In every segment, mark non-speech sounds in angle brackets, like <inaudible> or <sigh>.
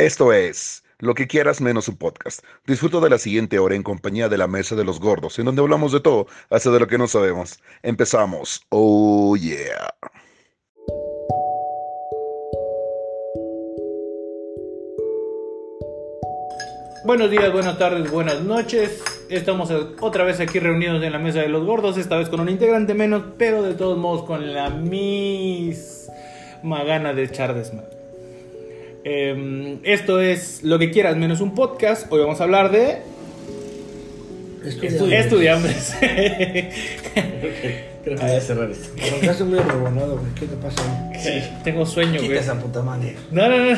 Esto es Lo que quieras menos un podcast. Disfruto de la siguiente hora en compañía de la Mesa de los Gordos, en donde hablamos de todo, hasta de lo que no sabemos. Empezamos. Oh yeah. Buenos días, buenas tardes, buenas noches. Estamos otra vez aquí reunidos en la mesa de los gordos, esta vez con un integrante menos, pero de todos modos con la misma gana de echar desmadre. Eh, esto es lo que quieras menos un podcast. Hoy vamos a hablar de Estudiantes. estudiambres. <laughs> Creo que voy a cerrar esto. Muy rebonado, güey. ¿Qué te pasa? Sí, tengo sueño, Quita güey. esa puta madre. No, no, no.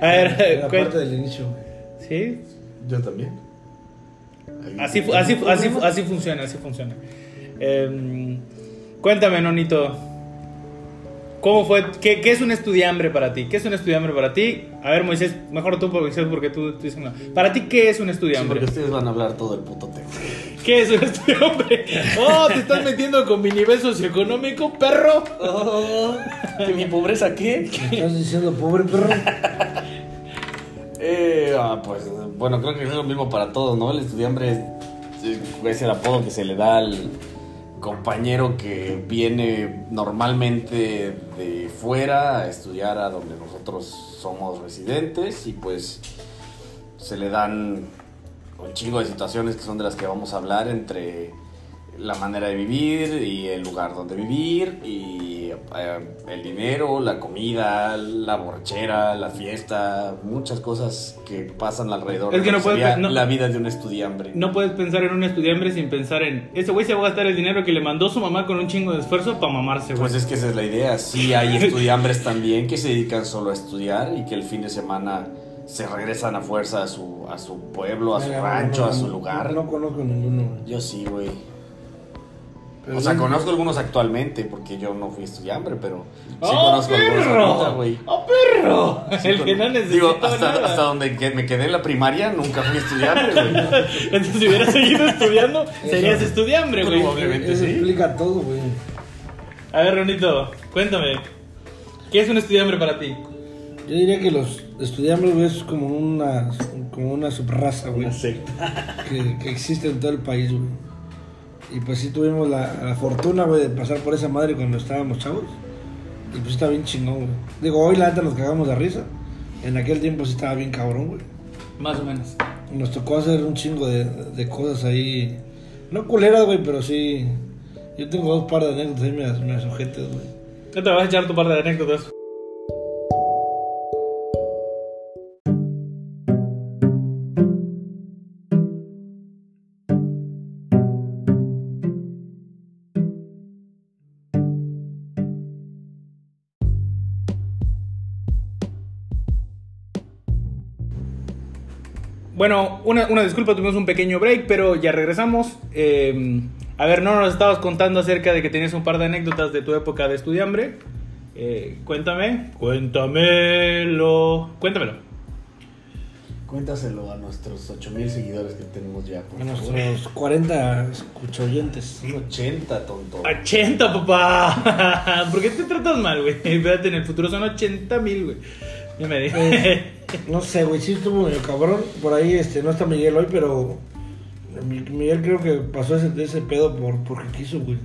a ver, La cuen- parte del inicio, güey. ¿Sí? Yo también. Así, fu- así, fu- así, así funciona, así funciona. Em, cuéntame, Nonito. ¿Cómo fue? ¿Qué, qué es un estudiambre para ti? ¿Qué es un estudiambre para ti? A ver, Moisés, mejor tú, Moisés, porque tú, tú dices no. Para ti, ¿qué es un Sí, estudiambre? porque ustedes van a hablar todo el puto tema. ¿Qué es un estudiambre? Oh, te estás metiendo con mi nivel socioeconómico, perro. ¿Que mi pobreza qué? ¿Me estás diciendo pobre perro? Eh, ah, pues bueno, creo que es lo mismo para todos, ¿no? El estudiambre es, es el apodo que se le da al compañero que viene normalmente de fuera a estudiar a donde nosotros somos residentes y pues se le dan un chingo de situaciones que son de las que vamos a hablar entre la manera de vivir y el lugar donde vivir y eh, el dinero, la comida, la borrachera, la fiesta, muchas cosas que pasan alrededor Es que de no puedes- no- la vida de un estudiambre. No puedes pensar en un estudiambre sin pensar en. Ese güey se va a gastar el dinero que le mandó su mamá con un chingo de esfuerzo para mamarse, güey. Pues es que esa es la idea. Sí hay <laughs> estudiambres también que se dedican solo a estudiar y que el fin de semana se regresan a fuerza a su, a su pueblo, a su rancho, no, a su lugar. No conozco ninguno, güey. Yo sí, güey. Pero O sea, sí- conozco algunos actualmente porque yo no fui estudiambre, pero sí ¡Oh, conozco algunos perro! ahorita, güey. ¡Oh, perro! Sí, el con- que no necesita Digo, hasta, nada. hasta donde que- me quedé en la primaria nunca fui estudiante, güey. <laughs> Entonces, si hubieras seguido estudiando, serías estudiambre, güey. Probablemente Eso sí. explica todo, güey. A ver, Ronito, cuéntame. ¿Qué es un estudiambre para ti? Yo diría que los estudiantes, güey, es como una, como una subraza, güey. Que, que existe en todo el país, güey. Y pues sí tuvimos la, la fortuna, güey, de pasar por esa madre cuando estábamos chavos. Y pues está bien chingón, güey. Digo, hoy la neta nos cagamos de risa. En aquel tiempo sí estaba bien cabrón, güey. Más o menos. Nos tocó hacer un chingo de, de cosas ahí. No culeras, güey, pero sí. Yo tengo dos par de anécdotas ahí, me, me sujetas, güey. ¿Qué te vas a echar tu par de anécdotas? Bueno, una, una disculpa, tuvimos un pequeño break, pero ya regresamos. Eh, a ver, no nos estabas contando acerca de que tenías un par de anécdotas de tu época de estudiambre. Eh, cuéntame, cuéntamelo, cuéntamelo. Cuéntaselo a nuestros 8000 seguidores que tenemos ya. por A nuestros 40 escuchoyentes. Son 80, tonto. 80, papá. <laughs> ¿Por qué te tratas mal, güey? <laughs> Espérate, en el futuro son 80 mil, güey. Ya me dije. <laughs> No sé, güey, sí estuvo medio cabrón. Por ahí este, no está Miguel hoy, pero Mi- Miguel creo que pasó ese, ese pedo por, porque quiso, güey.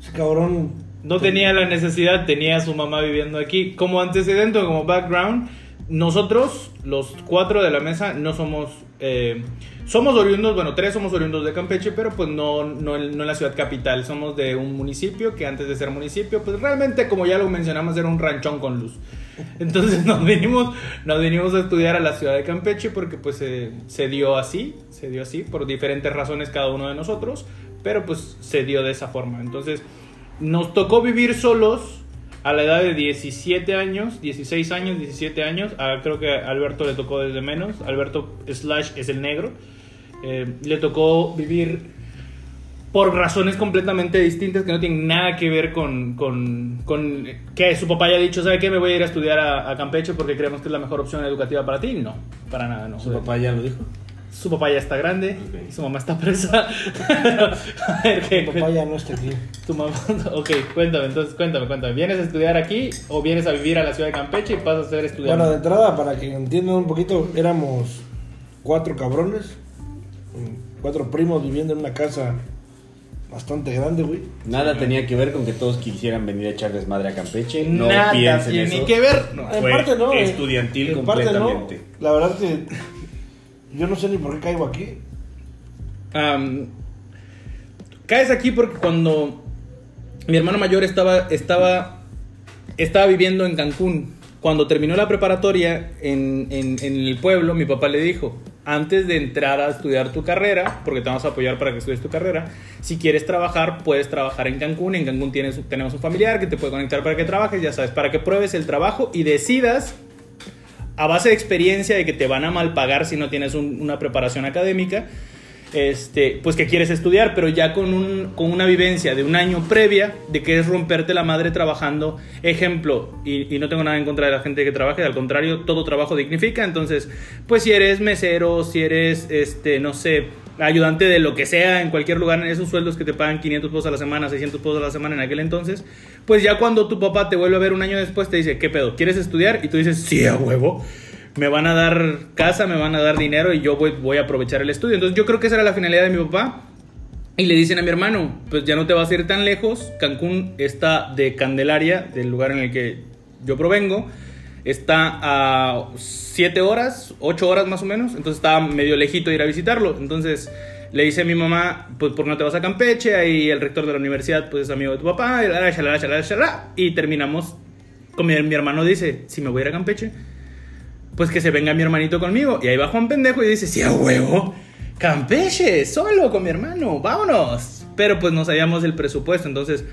Ese cabrón. No tenía la necesidad, tenía a su mamá viviendo aquí. Como antecedente como background, nosotros, los cuatro de la mesa, no somos. eh, somos oriundos, bueno, tres somos oriundos de Campeche, pero pues no, no, no en la ciudad capital. Somos de un municipio que antes de ser municipio, pues realmente, como ya lo mencionamos, era un ranchón con luz. Entonces <laughs> nos vinimos, nos vinimos a estudiar a la ciudad de Campeche porque pues se- dio así, se dio así, por diferentes razones cada uno de nosotros, pero pues se dio de esa forma. Entonces nos tocó vivir solos a la edad de 17 años, 16 años, 17 años. Creo que a Alberto le tocó desde menos. Alberto Slash es el negro. Eh, le tocó vivir por razones completamente distintas que no tienen nada que ver con, con, con que su papá haya dicho, ¿sabe qué? Me voy a ir a estudiar a, a Campeche porque creemos que es la mejor opción educativa para ti. No, para nada, no. ¿Su papá ya lo dijo? Su papá ya está grande, su mamá está presa. <laughs> a ver, ¿qué? Mi papá ya no está aquí. Tu mamá, ok, cuéntame, entonces cuéntame, cuéntame. ¿Vienes a estudiar aquí o vienes a vivir a la ciudad de Campeche y pasas a ser estudiante? Bueno, de entrada, para que entiendan un poquito, éramos cuatro cabrones, cuatro primos viviendo en una casa bastante grande, güey. Nada tenía que ver con que todos quisieran venir a echar desmadre a Campeche. No Nada piensen tiene eso. que ver. No. En Fue parte no. estudiantil En parte no. completamente. La verdad que yo no sé ni por qué caigo aquí. Caes aquí porque cuando mi hermano mayor estaba, estaba, estaba viviendo en Cancún, cuando terminó la preparatoria en, en- en el pueblo, mi papá le dijo, antes de entrar a estudiar tu carrera, porque te vamos a apoyar para que estudies tu carrera, si quieres trabajar, puedes trabajar en Cancún. En Cancún tenemos un familiar que te puede conectar para que trabajes, ya sabes, para que pruebes el trabajo y decidas a base de experiencia de que te van a mal pagar si no tienes un- una preparación académica, este, pues que quieres estudiar, pero ya con, un, con una vivencia de un año previa de que es romperte la madre trabajando. Ejemplo, y, no tengo nada en contra de la gente que trabaje, al contrario, todo trabajo dignifica. Entonces, pues si eres mesero, si eres, este, no sé, ayudante de lo que sea en cualquier lugar, en esos sueldos que te pagan 500 pesos a la semana, 600 pesos a la semana en aquel entonces, pues ya cuando tu papá te vuelve a ver un año después, te dice, ¿qué pedo? ¿Quieres estudiar? Y tú dices, sí, a huevo. Me van a dar casa, me van a dar dinero y yo voy, a aprovechar el estudio. Entonces yo creo que esa era la finalidad de mi papá. Y le dicen a mi hermano, pues ya no te vas a ir tan lejos. Cancún está de Candelaria, del lugar en el que yo provengo. Está a 7 horas, 8 horas más o menos. Entonces estaba medio lejito ir a visitarlo. Entonces le dice a mi mamá, pues ¿por no te vas a Campeche? Ahí el rector de la universidad pues es amigo de tu papá. Y, la, shalala, shalala. y terminamos con mi, mi hermano dice, si me voy a ir a Campeche, pues que se venga mi hermanito conmigo. Y ahí va Juan Pendejo y dice, sí, a huevo, Campeche, solo con mi hermano, vámonos. Pero pues no sabíamos el presupuesto, entonces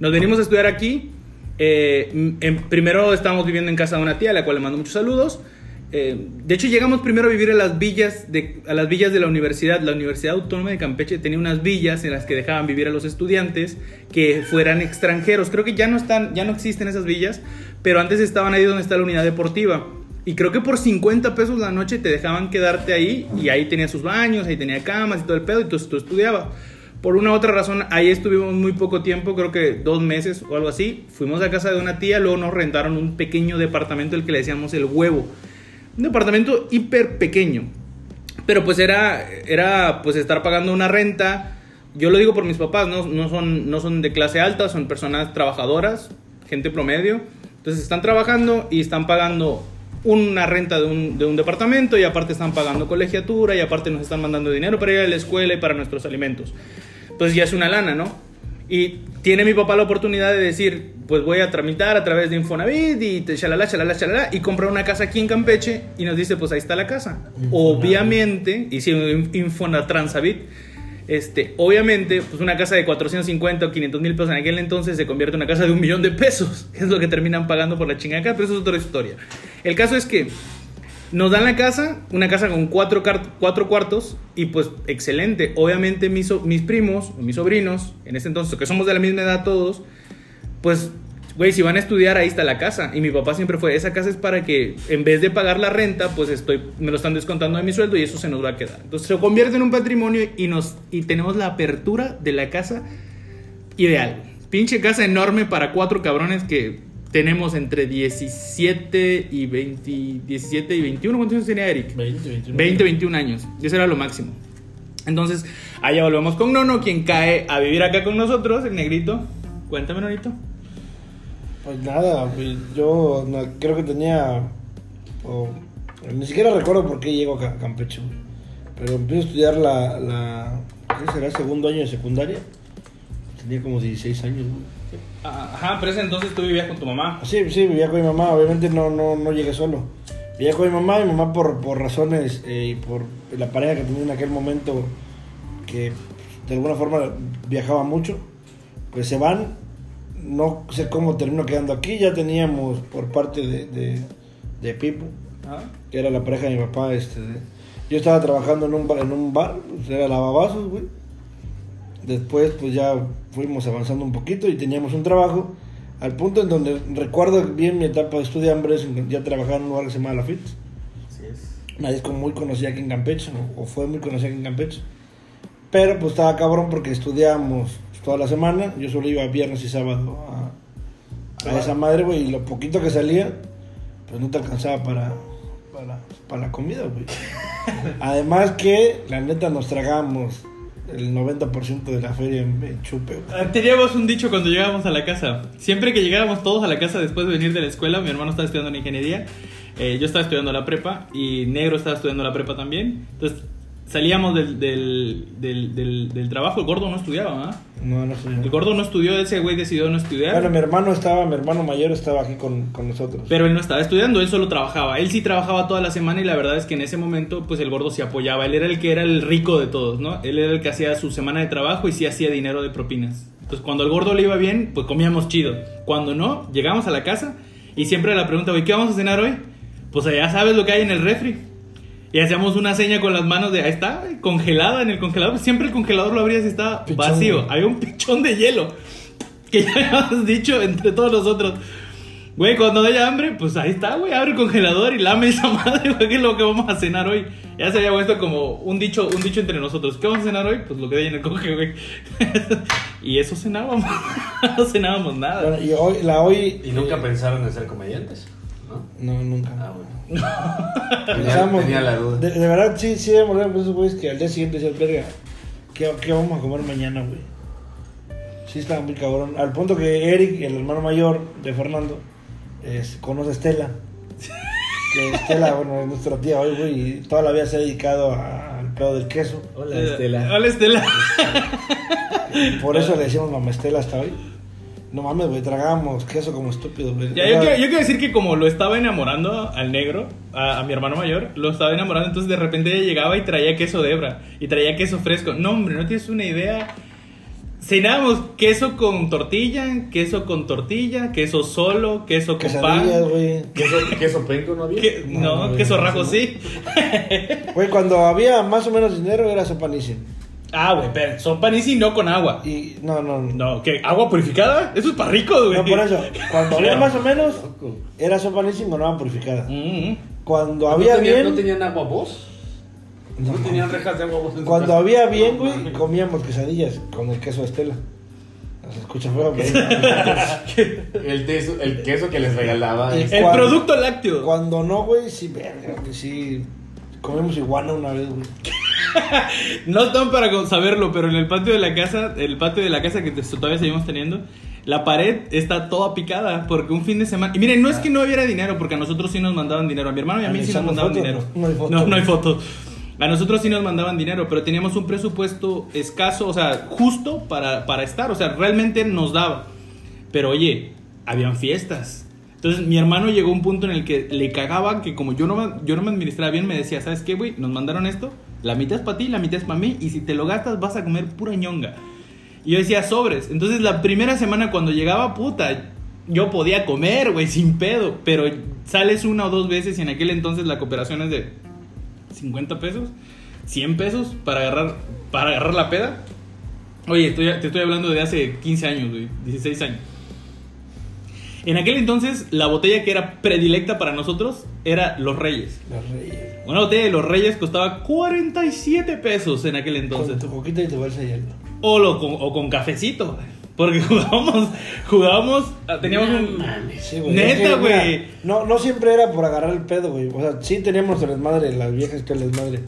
nos venimos a estudiar aquí. Eh, en- primero estábamos viviendo en casa de una tía, a la cual le mando muchos saludos. Eh, de hecho, llegamos primero a vivir a las villas de, a las villas de la universidad. La Universidad Autónoma de Campeche tenía unas villas en las que dejaban vivir a los estudiantes que fueran extranjeros. Creo que ya no están, ya no existen esas villas, pero antes estaban ahí donde está la unidad deportiva. Y creo que por 50 pesos la noche te dejaban quedarte ahí y ahí tenía sus baños, ahí tenía camas y todo el pedo y tú, tú estudiabas. Por una u otra razón, ahí estuvimos muy poco tiempo, creo que dos meses o algo así. Fuimos a casa de una tía, luego nos rentaron un pequeño departamento, el que le decíamos el huevo. Un departamento hiper pequeño. Pero pues era, era pues estar pagando una renta. Yo lo digo por mis papás, no, no, son, no son de clase alta, son personas trabajadoras, gente promedio. Entonces están trabajando y están pagando una renta de un, de un departamento y aparte están pagando colegiatura y aparte nos están mandando dinero para ir a la escuela y para nuestros alimentos. Entonces ya es una lana, ¿no? Y tiene mi papá la oportunidad de decir, pues voy a tramitar a través de Infonavit y te shalala, shalala, shalala, y comprar una casa aquí en Campeche y nos dice, pues ahí está la casa. Obviamente, y si Infonatransavit, este, obviamente, pues una casa de 450 o 500 mil pesos en aquel entonces se convierte en una casa de un millón de pesos, <laughs> es lo que terminan pagando por la chingada pero eso es otra historia. El caso es que nos dan la casa, una casa con cuatro, cuatro cuartos, y pues excelente. Obviamente mis, mis primos, mis sobrinos, en ese entonces, que somos de la misma edad todos, pues, güey, si van a estudiar, ahí está la casa. Y mi papá siempre fue, esa casa es para que, en vez de pagar la renta, pues estoy, me lo están descontando de mi sueldo y eso se nos va a quedar. Entonces se convierte en un patrimonio y, nos, y tenemos la apertura de la casa ideal. Pinche casa enorme para cuatro cabrones que tenemos entre 17 y 20, 17 y 21. ¿Cuántos años tenía Eric? 20, 21. 20, 21 años. Y eso era lo máximo. Entonces, allá volvemos con Nono, quien cae a vivir acá con nosotros, el negrito. Cuéntame, Nonito. Pues nada, pues yo no- creo que tenía. o- ni siquiera recuerdo por qué llego a Ca- Campeche. Pero empecé a estudiar la. la ¿Qué será? Segundo año de secundaria. Tenía como 16 años. Ajá, pero ese entonces tú vivías con tu mamá. Sí, sí, vivía con mi mamá. Obviamente no, no, no llegué solo. Vivía con mi mamá. Mi mamá, por, por razones eh, y por la pareja que tenía en aquel momento, que de alguna forma viajaba mucho, pues se van. No sé cómo terminó quedando aquí. Ya teníamos por parte de, de, de Pipo, Ajá. que era la pareja de mi papá. Este, de- yo estaba trabajando en un bar, en un bar pues, era lavabazos, güey. Después, pues ya fuimos avanzando un poquito y teníamos un trabajo. Al punto en donde recuerdo bien mi etapa de estudiambres, ya trabajaba en un lugar que se llama La Fit. Así es. Es como muy conocida aquí en Campeche, ¿no? o fue muy conocida aquí en Campeche. Pero pues estaba cabrón porque estudiábamos toda la semana. Yo solo iba viernes y sábado a, a esa madre, güey. Y lo poquito que salía, pues no te alcanzaba para, para, para la comida, güey. <laughs> Además que, la neta, nos tragamos el 90% de la feria en, chupe, güey. Ah, Teníamos un dicho cuando llegábamos a la casa. Siempre que llegábamos todos a la casa después de venir de la escuela, mi hermano estaba estudiando en ingeniería, eh, yo estaba estudiando la prepa y Negro estaba estudiando la prepa también. Entonces salíamos del, del, del, del, del trabajo, el gordo no estudiaba, ¿ah? No, no sé. El gordo no estudió, ese güey decidió no estudiar. Bueno, mi hermano estaba, mi hermano mayor estaba aquí con, con nosotros. Pero él no estaba estudiando, él solo trabajaba. Él sí trabajaba toda la semana y la verdad es que en ese momento, pues el gordo se apoyaba. Él era el que era el rico de todos, ¿no? Él era el que hacía su semana de trabajo y sí hacía dinero de propinas. Entonces, cuando al gordo le iba bien, pues comíamos chido. Cuando no, llegamos a la casa y siempre la pregunta, güey, ¿qué vamos a cenar hoy? Pues ya sabes lo que hay en el refri. Y hacíamos una seña con las manos de, ahí está, congelada en el congelador. Siempre el congelador lo abrías y estaba Pichón, vacío. güey. Había un pichón de hielo. Que ya <laughs> habíamos dicho entre todos nosotros. Güey, cuando haya hambre, pues ahí está, güey. Abre el congelador y lame esa <laughs> madre, güey, que es lo que vamos a cenar hoy. Ya se había puesto como un dicho, un dicho entre nosotros. ¿Qué vamos a cenar hoy? Pues lo que hay en el conge, güey. <laughs> y eso cenábamos. no cenábamos nada. Bueno, y hoy, la hoy... Y nunca eh, pensaron en ser comediantes, ¿no? Nunca. Ah, bueno. <laughs> tenía, Pensamos, tenía la duda. De, de verdad, sí, sí, de morder por esos güeyes que al día siguiente decían, verga, ¿qué, ¿qué vamos a comer mañana, güey? Sí, estaba muy cabrón. Al punto que Eric, el hermano mayor de Fernando, es- conoce a Estela. <laughs> Que Estela, bueno, es nuestra tía hoy, güey, y toda la vida se ha dedicado a- al pedo del queso. Hola, Estela. Hola, Estela. <laughs> Por eso le decimos mamá Estela hasta hoy. No mames, güey, tragábamos queso como estúpido, güey. Ya, yo, quiero, yo quiero decir que como lo estaba enamorando al negro, a, a mi hermano mayor, lo estaba enamorando, entonces de repente ella llegaba y traía queso de hebra y traía queso fresco. No, hombre, no tienes una idea. Cenábamos queso con tortilla, queso con tortilla, queso solo, queso con pan. ¿Queso, queso penco no había? Que- No, no, güey, queso no, rajo no. sí. Güey, cuando había más o menos dinero era sopa Nissin. Ah, güey, pero son panisi no con agua. Y no, no, no. No, ¿qué? ¿Agua purificada? Eso es para ricos, güey. No, por eso. Cuando había más o menos, era sopa Nissin con agua purificada. Mm, Cuando ¿No había tenían, bien. ¿No tenían agua vos? ¿No, tenían rejas de agua vos en su Cuando casa? había bien, güey, comíamos quesadillas con el queso de Estela. Se escucha feo. <laughs> El, queso- el queso que les regalaba. Y- El producto lácteo. Cuando no, güey, sí, verga, sí. Comimos iguana una vez, güey. <laughs> No están para saberlo, pero en el patio de la casa, el patio de la casa que todavía seguimos teniendo, la pared está toda picada porque un fin de semana. Y miren, no es que no hubiera dinero, porque a nosotros sí nos mandaban dinero. A mi hermano y a mí sí nos ¿Analizamos mandaban fotos? dinero. No hay fotos. No, no hay fotos. A nosotros sí nos mandaban dinero, pero teníamos un presupuesto escaso, o sea, justo para, para estar. O sea, realmente nos daba. Pero oye, habían fiestas. Entonces mi hermano llegó a un punto en el que le cagaba que como yo no, yo no me administraba bien, me decía, ¿sabes qué, güey? Nos mandaron esto, la mitad es para ti, la mitad es para mí, y si te lo gastas vas a comer pura ñonga. Y yo decía, sobres. Entonces la primera semana cuando llegaba, puta, yo podía comer, güey, sin pedo. Pero sales una o dos veces y en aquel entonces la cooperación es de 50 pesos, 100 pesos para agarrar, para agarrar la peda. Oye, te estoy hablando de hace 15 años, güey, 16 años. En aquel entonces, la botella que era predilecta para nosotros era Los Reyes. Los reyes. Una botella de Los Reyes costaba 47 pesos en aquel entonces. Con tu coquita y tu bolsa de hielo. O, lo con, o con cafecito. Porque <laughs> jugábamos, jugábamos, ah, teníamos un... Sí, güey. Neta, Es que, mira, güey. No, no siempre era por agarrar el pedo, güey. O sea, sí teníamos el desmadre, las viejas que el desmadre.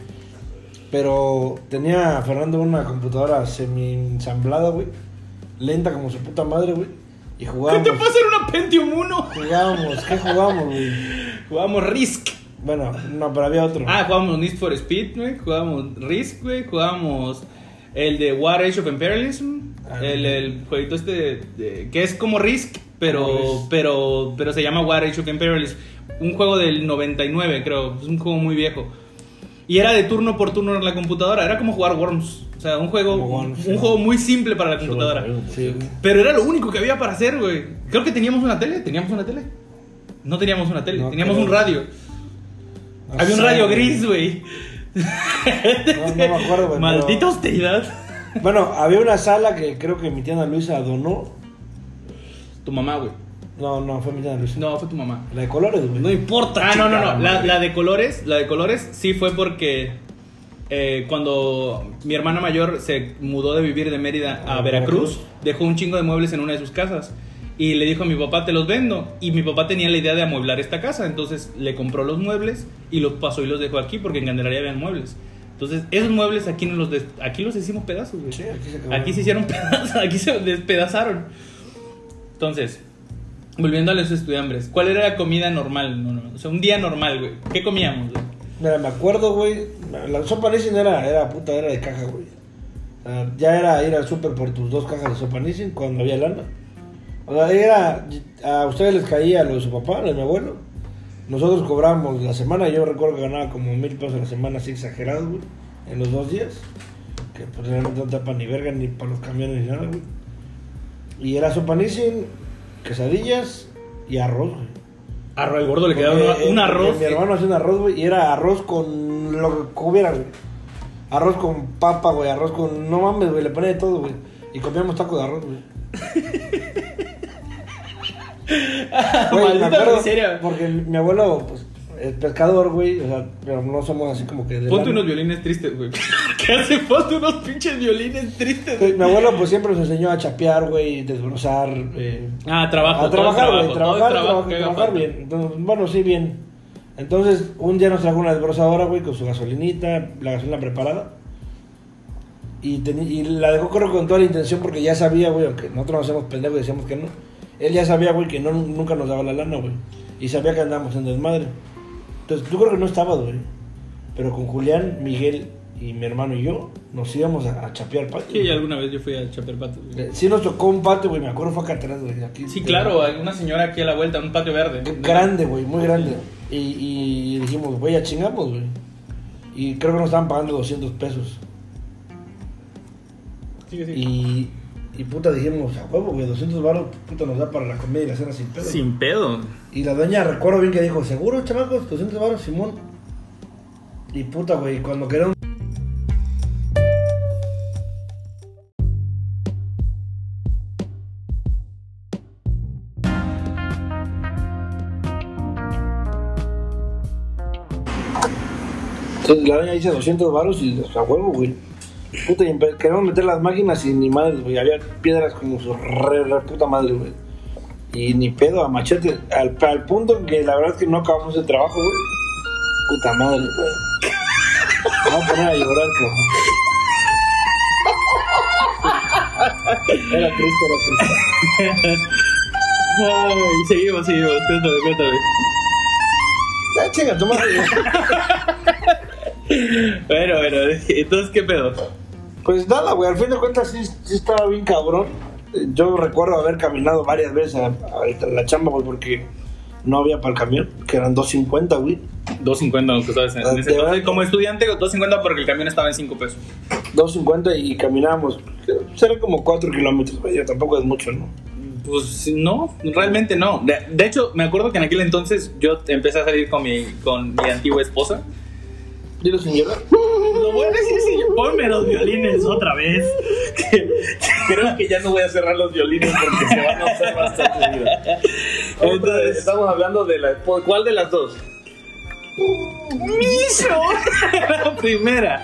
Pero tenía Fernando una computadora semi-ensamblada, güey. Lenta como su puta madre, güey. Y ¿Qué jugábamos. te pasa en una Pentium 1? Jugábamos, ¿qué jugábamos, güey? Jugábamos Risk. Bueno, no, pero había otro. Ah, jugábamos Need for Speed, güey. Jugábamos Risk, güey. Jugábamos el de War Age of Imperialism. Ah, el, jueguito este de- de- que es como Risk, pero, pero, pero se llama War Age of Imperialism. Un juego del 99, creo. Es un juego muy viejo. Y era de turno por turno en la computadora. Era como jugar Worms. O sea, un juego, Worms, un sí. juego muy simple para la computadora. Sí. Pero era lo único que había para hacer, güey. Creo que teníamos una tele. ¿Teníamos una tele? No teníamos una tele, No, teníamos un radio. No Había un sé, güey. gris, güey. No, no me acuerdo, güey. Maldita pero- austeridad. Bueno, había una sala que creo que mi tía Ana Luisa donó. Tu mamá, güey. No, no, fue mi tía Ana Luisa. No, fue tu mamá. La de colores, güey. No importa. Ah, no, no, no. La, de colores, la de colores sí fue porque eh, cuando mi hermana mayor se mudó de vivir de Mérida a A Veracruz, Veracruz. dejó un chingo de muebles en una de sus casas. Y le dijo a mi papá, te los vendo. Y mi papá tenía la idea de amueblar esta casa. Entonces le compró los muebles y los pasó y los dejó aquí porque en Candelaria habían muebles. Entonces, esos muebles aquí, nos los, aquí los hicimos pedazos, güey. Sí, aquí se. Aquí se hicieron <laughs> pedazos, aquí se despedazaron. Entonces, volviendo a los estudiantes, ¿cuál era la comida normal? No, no, o sea, un día normal, güey. ¿Qué comíamos, güey? Mira, me acuerdo, güey. La sopa Nissin era, era puta, era de caja, güey. Sea, ya era ir al súper por tus dos cajas de sopa Nissin cuando había lana. O sea, era. A ustedes les caía lo de su papá, lo de mi abuelo. Nosotros cobramos la semana. Yo recuerdo que ganaba como mil pesos a la semana, así exagerado, güey. En los dos días. Que pues realmente no te para ni verga, ni para los camiones, ni nada, güey. Y era sopa Nissin, quesadillas y arroz, güey. Arroz, el gordo le quedaba un, un eh, arroz. Mi hermano hacía un arroz, güey, y era arroz con lo que hubiera, güey. Arroz con papa, güey, arroz con. No mames, güey, le ponía de todo, güey. Y comíamos taco de arroz, güey. <laughs> <laughs> Güey, me acuerdo, miseria. Porque mi abuelo, pues, es pescador, güey, o sea, pero no somos así como que. de Ponte lana. unos violines tristes, güey. <laughs> ¿Qué hace falta unos pinches violines tristes, güey? Mi abuelo, pues, siempre nos enseñó a chapear, güey, desbrozar. Eh, Ah, trabajo. a trabajar, güey, trabajar, trabajo trabajar, trabajar bien. Entonces, bueno, sí, bien. Entonces, un día nos trajo una desbrozadora, güey, con su gasolinita, la gasolina preparada. Y la dejó correr con toda la intención porque ya sabía, güey, aunque nosotros nos hacemos pendejos y decíamos que no. Él ya sabía, güey, que no, nunca nos daba la lana, güey. Y sabía que andábamos en desmadre. Entonces, yo creo que no estaba, güey. Pero con Julián, Miguel y mi hermano y yo nos íbamos a, a chapear patio. Sí, alguna vez yo fui a Chaperpato. güey. Eh, Sí nos tocó un patio, güey, me acuerdo fue acá atrás, güey. Aquí, Sí, claro, hay una señora aquí a la vuelta, un patio verde. Grande, güey, muy grande. Y, y dijimos, güey, ya chingamos, güey. Y creo que nos estaban pagando 200 pesos. Sí, sí. Y, y puta, dijimos, a huevo, güey, 200 baros, puta, nos da para la comida y la cena sin pedo. Sin pedo. Y la doña, recuerdo bien que dijo, ¿seguro, chamacos? 200 baros, Simón. Y puta, güey, cuando quedaron... Entonces la doña dice 200 baros y a huevo, güey. Puta, y queremos meter las máquinas y ni madre, güey. Había piedras como su re, re puta madre, güey. Y ni pedo, a machete. Al, al punto en que la verdad es que no acabamos el trabajo, güey. Puta madre, güey. Voy a poner a llorar, cabrón. Era triste, era triste. <laughs> Ay, seguimos, seguimos. Cuéntame, cuéntame. Ya, chinga, toma. <laughs> Bueno, bueno, entonces, ¿qué pedo? Pues nada, güey, al fin de cuentas sí, sí estaba bien cabrón. Yo recuerdo haber caminado varias veces a, a la chamba, güey, porque no había para el camión, que eran 2.50, güey. 2.50, aunque sabes. En Ah, ese entonces, verdad. como estudiante, 2.50 porque el camión estaba en 5 pesos. 2.50 y caminábamos. Será como 4 kilómetros, güey, tampoco es mucho, ¿no? Pues no, realmente no. De, de hecho, me acuerdo que en aquel entonces yo empecé a salir con mi, con mi antigua esposa. Dilo sin llorar. Lo voy a decir si ponme los violines otra vez. Que- <laughs> Creo que ya no voy a cerrar los violines porque se van a usar bastante. Entonces, estamos hablando de la. ¿Cuál de las dos? ¡Micho! <laughs> La primera.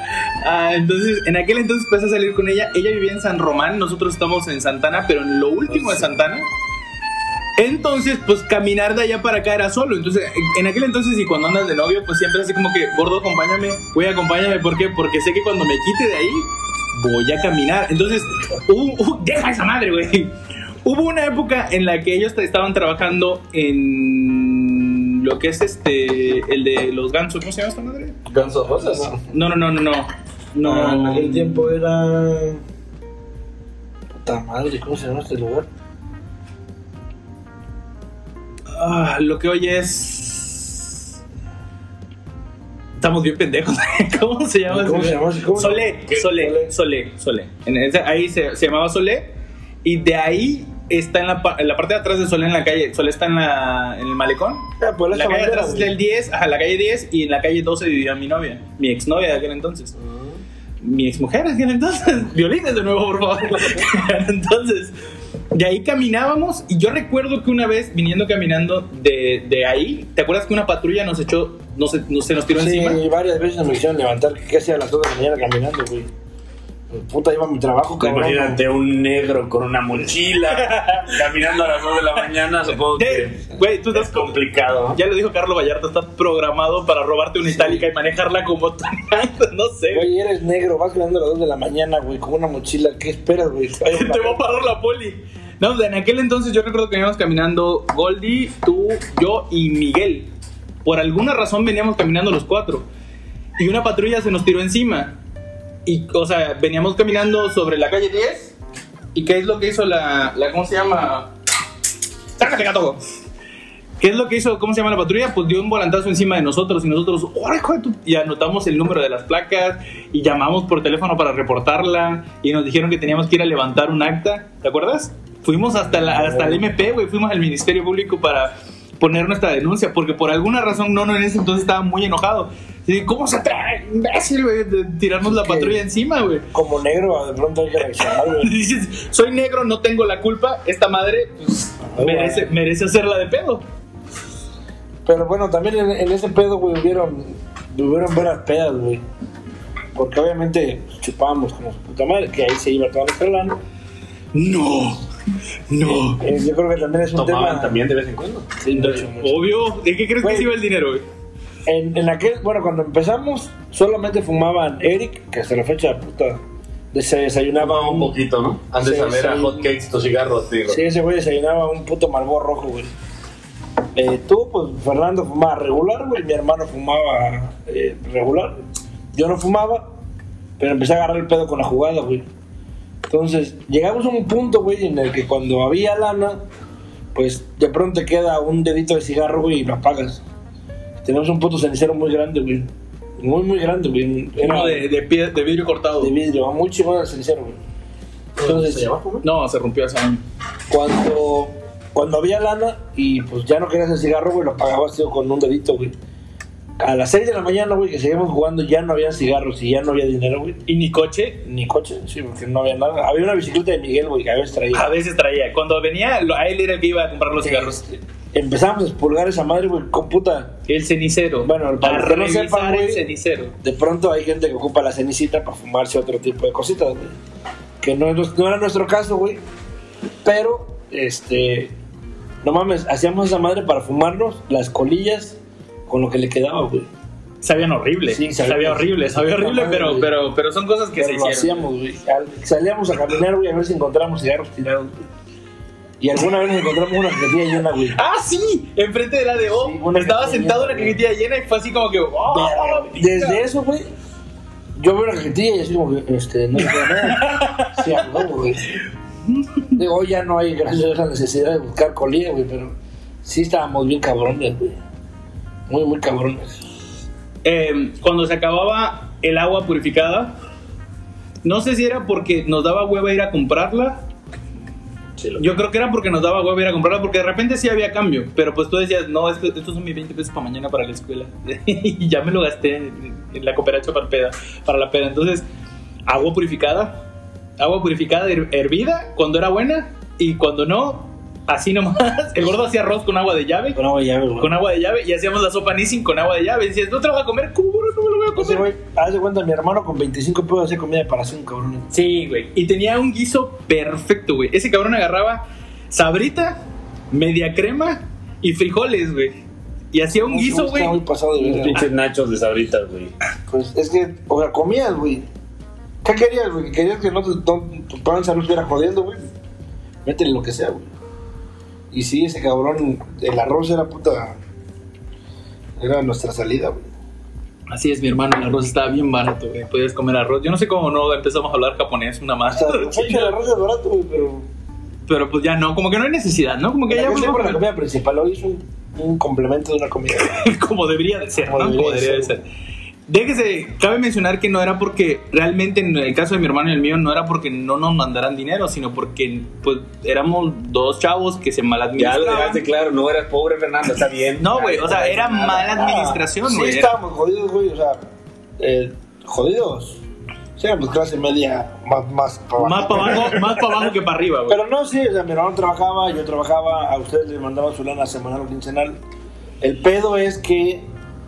Ah, entonces, en aquel entonces empecé a salir con ella. Ella vivía en San Román, nosotros estamos en Santana, pero en lo último de Santana. Entonces, pues caminar de allá para acá era solo. Entonces, en aquel entonces y cuando andas de novio, pues siempre así como que, gordo, acompáñame, güey, acompáñame. ¿Por qué? Porque sé que cuando me quite de ahí, voy a caminar. Entonces, hubo- <laughs> deja esa madre, güey. Hubo una época en la que ellos estaban trabajando en lo que es este, el de los gansos. ¿Cómo se llama esta madre? Gansos Rosas. No, no, no, no, no. No. Ah, en aquel tiempo era. Puta madre, ¿cómo se llama este lugar? Ah, lo que hoy es. Estamos bien pendejos. <laughs> ¿Cómo se llama? ¿Cómo se llama? ¿Cómo Solé, ¿Qué? Solé, Solé, Solé. En ese- ahí se, se llamaba Solé. Y de ahí está en la, pa- en la parte de atrás de Solé, en la calle. Solé está en, la, en el malecón. Ah, pues La calle de atrás del 10, ajá, la calle 10. Y en la calle 12 vivía mi novia, mi exnovia de aquel entonces. Mi exmujer de aquel entonces. <laughs> Violines de nuevo, por favor. <laughs> entonces, De ahí caminábamos y yo recuerdo que una vez viniendo caminando de, de ahí, ¿te acuerdas que una patrulla nos echó, no se, nos, se nos tiró Sí, encima? varias veces me hicieron levantar. ¿Qué hacía a las 2 de la mañana caminando, güey? Puta, iba a mi trabajo, cabrón. Imagínate un negro con una mochila <laughs> caminando a las 2 de la mañana, supongo que Güey, tú es estás complicado. ¿no? Ya lo dijo Carlos Vallarta, estás programado para robarte una itálica y manejarla como tú. <laughs> no sé. Güey, eres negro, vas caminando a las 2 de la mañana, güey, con una mochila. ¿Qué esperas, güey? <laughs> Te va a parar la poli. No, en aquel entonces yo recuerdo que veníamos caminando Goldie, tú, yo y Miguel. Por alguna razón veníamos caminando los cuatro. Y una patrulla se nos tiró encima. Y, o sea, veníamos caminando sobre la calle 10. ¿Y qué es lo que hizo la. la ¿Cómo se llama? ¡Sácate, gato! ¿Qué es lo que hizo? ¿Cómo se llama la patrulla? Pues dio un volantazo encima de nosotros y nosotros, ¡Órale, hijo de tu-! Y anotamos el número de las placas y llamamos por teléfono para reportarla y nos dijeron que teníamos que ir a levantar un acta. ¿Te acuerdas? Fuimos hasta, la, hasta el MP, güey, fuimos al Ministerio Público para poner nuestra denuncia porque por alguna razón Nono en ese entonces estaba muy enojado. Y, ¿Cómo se atreve, imbécil, güey, de tirarnos la patrulla encima, güey? Como negro, de pronto hay que reaccionar, güey. <laughs> Dices, soy negro, no tengo la culpa, esta madre pues, Ay, merece, güey. merece hacerla de pedo. Pero bueno, también en, en ese pedo, güey, hubieron, hubieron veras pedas, güey. Porque obviamente chupábamos como su puta madre, que ahí se iba toda nuestra lana. No, no. Eh, yo creo que también es un Tomaban tema... también de vez en cuando. Sí, mucho, mucho. Obvio, ¿de qué crees Güey. que se iba el dinero, güey? En, en aquel, bueno, cuando empezamos, solamente fumaban Eric, que hasta la fecha, puta, de- se desayunaba un poquito, ¿no? Antes Sí, de saber a sí. hot cakes tus cigarros, digo. Sí, ese güey desayunaba un puto malbor rojo, güey. Eh, tú, pues, Fernando fumaba regular, güey. Mi hermano fumaba eh, regular. Yo no fumaba, pero empecé a agarrar el pedo con la jugada, güey. Entonces, llegamos a un punto, güey, en el que cuando había lana, pues de pronto te queda un dedito de cigarro, güey, y lo apagas. Tenemos un puto cenicero muy grande, güey. Muy, muy grande, güey. Era Uno de, de, pie- de vidrio cortado. de vidrio, muy chingón el cenicero, güey. Entonces, No, se rompió hace años. cuando, cuando había lana y pues ya no querías el cigarro, güey, lo apagabas tío, con un dedito, güey. A las 6 de la mañana, güey, que seguíamos jugando, ya no había cigarros y ya no había dinero, güey. Y ni coche, Ni coche, sí, porque no había nada. Había una bicicleta de Miguel, güey, que a veces traía. a veces traía. Cuando venía, a él era el que iba a comprar los cigarros. Empezamos a expulgar esa madre, güey, con puta. El cenicero. Bueno, para a que no el cenicero. De pronto hay gente que ocupa la cenicita para fumarse otro tipo de cositas, güey. Que no, no era nuestro caso, güey. Pero, este. No mames, hacíamos esa madre para fumarnos las colillas con lo que le quedaba, güey. Sabían horrible. Sí, sabía, sabía- horrible, sabía horrible, madre, pero, pero, pero son cosas que Pero se lo hicieron. hacíamos, güey. Al- Salíamos a caminar, güey, a ver si encontramos cigarros tirados, güey. Y alguna vez encontramos una cajetilla llena, güey. Ah, sí, enfrente de la de O. Sí, una Estaba sentado en la llena, cajetilla llena y fue así como que. ¡Oh, Verga, Desde eso, güey, yo veo la cajetilla y así como que, este, no nada. Sí, huevo, güey. Digo, hoy ya no hay, gracias a la necesidad de buscar colilla, güey, pero sí estábamos bien cabrones, güey. Muy, muy cabrones. Eh, cuando se acababa el agua purificada, no sé si era porque nos daba hueva ir a comprarla. Sí, lo- Yo creo que era porque nos daba hueva ir a comprarla, porque de repente sí había cambio. Pero pues tú decías, no, esto- estos son mis 20 pesos para mañana para la escuela. <laughs> y ya me lo gasté en, en la cooperacha para, peda, para la peda. Entonces, agua purificada. Agua purificada her- hervida cuando era buena y cuando no, así nomás. El gordo hacía arroz con agua de llave. Con agua de llave, güey. Con agua de llave y hacíamos la sopa Nissin con agua de llave. Y decías, ¿no te lo vas a comer? ¿Cómo no me lo voy a Ese comer? güey, haz de cuenta, mi hermano con 25 pesos hacía comida para cinco cabrones. Sí, güey. Y tenía un guiso perfecto, güey. Ese cabrón agarraba sabrita, media crema y frijoles, güey. Y hacía un guiso, está güey. muy pasado de pinches nachos de sabritas, güey. Pues es que, o sea, comías, güey. ¿Qué querías, güey? ¿Querías que no, te- no- tu panza no estuviera jodiendo, güey? Métele lo que sea, güey. Y sí, ese cabrón, el arroz era puta. Era nuestra salida, güey. Así es, mi hermano. El arroz estaba bien barato, güey. Podías comer arroz. Yo no sé cómo no empezamos a hablar japonés, una más. La <laughs> fecha el arroz es barato, güey, pero. Pero pues ya no, como que no hay necesidad, ¿no? Como que ya Ya por la comida principal, hoy es un, un complemento de una comida. <laughs> como debería de ser, Como ¿no? debería Como de debería de ser. Déjese, cabe mencionar que no era porque realmente en el caso de mi hermano y el mío no era porque no nos mandaran dinero, sino porque pues éramos dos chavos que se Ya lo dejaste claro, no eras pobre, Fernando, está bien. No, güey, o sea, era Nada. mala administración, sí, güey. estábamos jodidos, güey, o sea, eh, jodidos. Sí, pues clase media más, más para Más para abajo, más para abajo que para arriba, güey. Pero no, sí, o sea, mi hermano trabajaba, yo trabajaba, a ustedes les mandaba su lana semanal o quincenal. El pedo es que